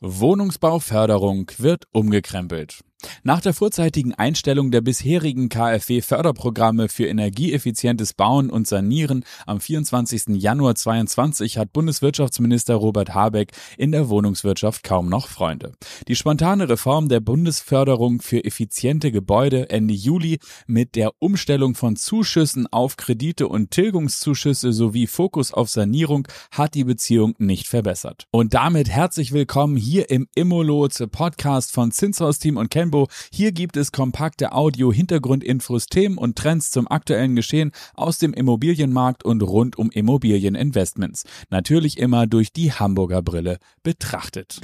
Wohnungsbauförderung wird umgekrempelt. Nach der vorzeitigen Einstellung der bisherigen KfW-Förderprogramme für energieeffizientes Bauen und Sanieren am 24. Januar 22 hat Bundeswirtschaftsminister Robert Habeck in der Wohnungswirtschaft kaum noch Freunde. Die spontane Reform der Bundesförderung für effiziente Gebäude Ende Juli mit der Umstellung von Zuschüssen auf Kredite und Tilgungszuschüsse sowie Fokus auf Sanierung hat die Beziehung nicht verbessert. Und damit herzlich willkommen hier im Immolotse Podcast von Zinshaus Team und Kenbo Rainbow. Hier gibt es kompakte Audio, Hintergrundinfos, Themen und Trends zum aktuellen Geschehen aus dem Immobilienmarkt und rund um Immobilieninvestments. Natürlich immer durch die Hamburger Brille betrachtet.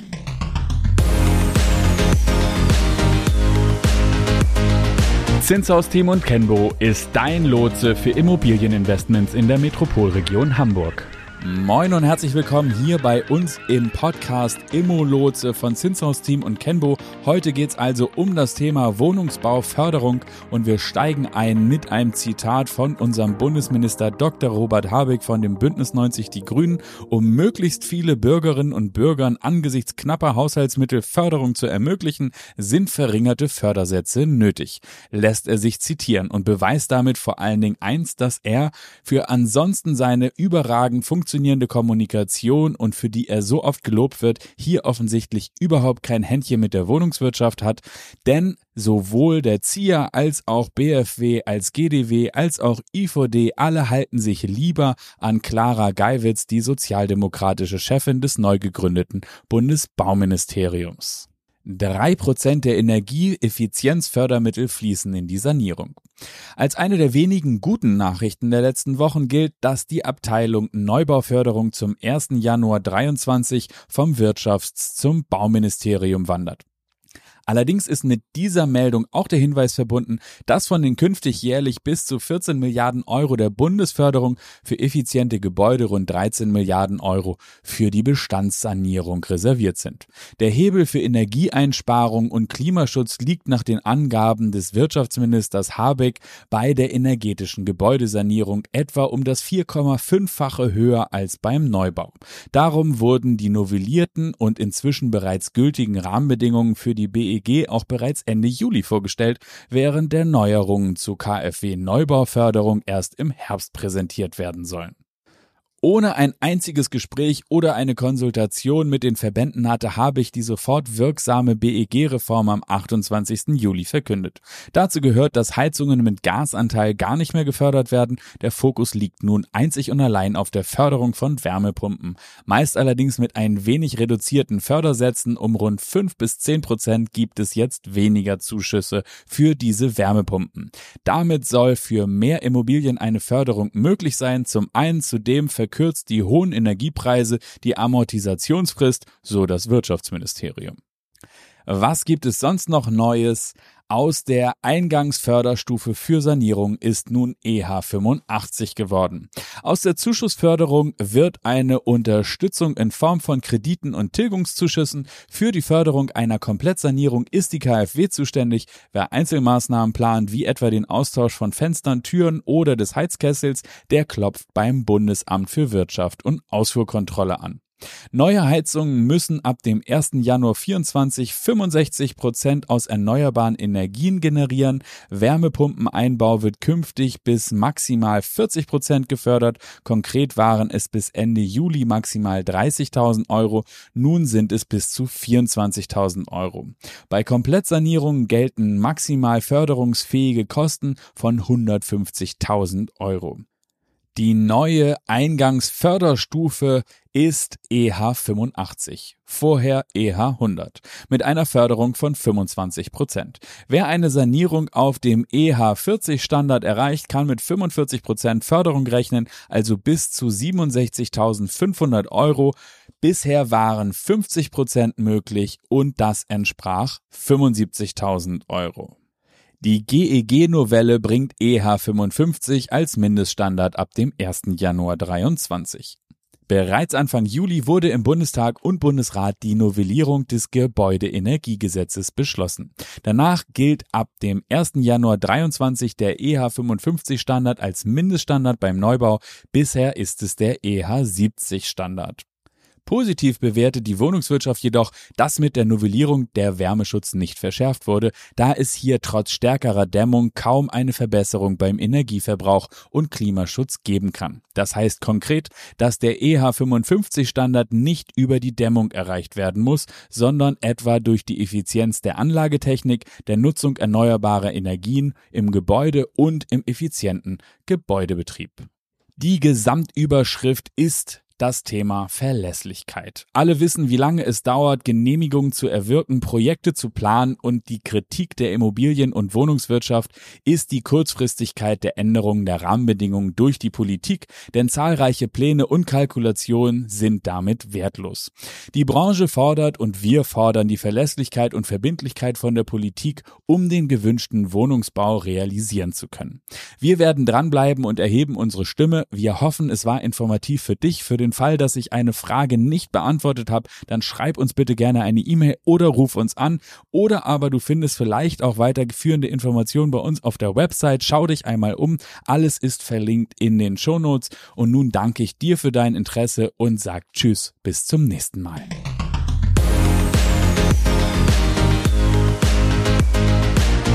Zinshaus Team und Kenbo ist dein Lotse für Immobilieninvestments in der Metropolregion Hamburg. Moin und herzlich willkommen hier bei uns im Podcast Immolotse von Zinshaus Team und Kenbo. Heute geht's also um das Thema Wohnungsbauförderung und wir steigen ein mit einem Zitat von unserem Bundesminister Dr. Robert Habeck von dem Bündnis 90 Die Grünen. Um möglichst viele Bürgerinnen und Bürgern angesichts knapper Haushaltsmittel Förderung zu ermöglichen, sind verringerte Fördersätze nötig. Lässt er sich zitieren und beweist damit vor allen Dingen eins, dass er für ansonsten seine überragend funktionierende funktionierende Kommunikation und für die er so oft gelobt wird, hier offensichtlich überhaupt kein Händchen mit der Wohnungswirtschaft hat, denn sowohl der ZIA als auch BFW, als GDW, als auch IVD, alle halten sich lieber an Clara Geiwitz, die sozialdemokratische Chefin des neu gegründeten Bundesbauministeriums. Drei Prozent der Energieeffizienzfördermittel fließen in die Sanierung. Als eine der wenigen guten Nachrichten der letzten Wochen gilt, dass die Abteilung Neubauförderung zum 1. Januar 23 vom Wirtschafts- zum Bauministerium wandert. Allerdings ist mit dieser Meldung auch der Hinweis verbunden, dass von den künftig jährlich bis zu 14 Milliarden Euro der Bundesförderung für effiziente Gebäude rund 13 Milliarden Euro für die Bestandssanierung reserviert sind. Der Hebel für Energieeinsparung und Klimaschutz liegt nach den Angaben des Wirtschaftsministers Habeck bei der energetischen Gebäudesanierung etwa um das 4,5-fache höher als beim Neubau. Darum wurden die novellierten und inzwischen bereits gültigen Rahmenbedingungen für die BE BEG auch bereits Ende Juli vorgestellt, während der Neuerungen zu KfW Neubauförderung erst im Herbst präsentiert werden sollen. Ohne ein einziges Gespräch oder eine Konsultation mit den Verbänden hatte Habich die sofort wirksame BEG-Reform am 28. Juli verkündet. Dazu gehört, dass Heizungen mit Gasanteil gar nicht mehr gefördert werden. Der Fokus liegt nun einzig und allein auf der Förderung von Wärmepumpen. Meist allerdings mit ein wenig reduzierten Fördersätzen um rund 5 bis 10 Prozent gibt es jetzt weniger Zuschüsse für diese Wärmepumpen. Damit soll für mehr Immobilien eine Förderung möglich sein. Zum einen zudem verkürzt die hohen Energiepreise die Amortisationsfrist, so das Wirtschaftsministerium. Was gibt es sonst noch Neues? Aus der Eingangsförderstufe für Sanierung ist nun EH85 geworden. Aus der Zuschussförderung wird eine Unterstützung in Form von Krediten und Tilgungszuschüssen. Für die Förderung einer Komplettsanierung ist die KfW zuständig. Wer Einzelmaßnahmen plant, wie etwa den Austausch von Fenstern, Türen oder des Heizkessels, der klopft beim Bundesamt für Wirtschaft und Ausfuhrkontrolle an. Neue Heizungen müssen ab dem 1. Januar 24 65 Prozent aus erneuerbaren Energien generieren. Wärmepumpeneinbau wird künftig bis maximal 40 Prozent gefördert. Konkret waren es bis Ende Juli maximal 30.000 Euro. Nun sind es bis zu 24.000 Euro. Bei Komplettsanierungen gelten maximal förderungsfähige Kosten von 150.000 Euro. Die neue Eingangsförderstufe ist EH85, vorher EH100, mit einer Förderung von 25 Prozent. Wer eine Sanierung auf dem EH40 Standard erreicht, kann mit 45 Prozent Förderung rechnen, also bis zu 67.500 Euro. Bisher waren 50 Prozent möglich und das entsprach 75.000 Euro. Die GEG-Novelle bringt EH55 als Mindeststandard ab dem 1. Januar 23. Bereits Anfang Juli wurde im Bundestag und Bundesrat die Novellierung des Gebäudeenergiegesetzes beschlossen. Danach gilt ab dem 1. Januar 23 der EH55 Standard als Mindeststandard beim Neubau. Bisher ist es der EH70 Standard. Positiv bewertet die Wohnungswirtschaft jedoch, dass mit der Novellierung der Wärmeschutz nicht verschärft wurde, da es hier trotz stärkerer Dämmung kaum eine Verbesserung beim Energieverbrauch und Klimaschutz geben kann. Das heißt konkret, dass der EH55 Standard nicht über die Dämmung erreicht werden muss, sondern etwa durch die Effizienz der Anlagetechnik, der Nutzung erneuerbarer Energien im Gebäude und im effizienten Gebäudebetrieb. Die Gesamtüberschrift ist das Thema Verlässlichkeit. Alle wissen, wie lange es dauert, Genehmigungen zu erwirken, Projekte zu planen und die Kritik der Immobilien- und Wohnungswirtschaft ist die Kurzfristigkeit der Änderungen der Rahmenbedingungen durch die Politik, denn zahlreiche Pläne und Kalkulationen sind damit wertlos. Die Branche fordert und wir fordern die Verlässlichkeit und Verbindlichkeit von der Politik, um den gewünschten Wohnungsbau realisieren zu können. Wir werden dranbleiben und erheben unsere Stimme. Wir hoffen, es war informativ für dich, für den Fall, dass ich eine Frage nicht beantwortet habe, dann schreib uns bitte gerne eine E-Mail oder ruf uns an. Oder aber du findest vielleicht auch weiterführende Informationen bei uns auf der Website. Schau dich einmal um. Alles ist verlinkt in den Shownotes. Und nun danke ich dir für dein Interesse und sag Tschüss, bis zum nächsten Mal.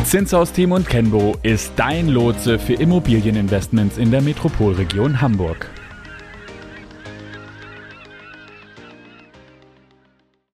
Zinshaus Team und Kenbo ist dein Lotse für Immobilieninvestments in der Metropolregion Hamburg.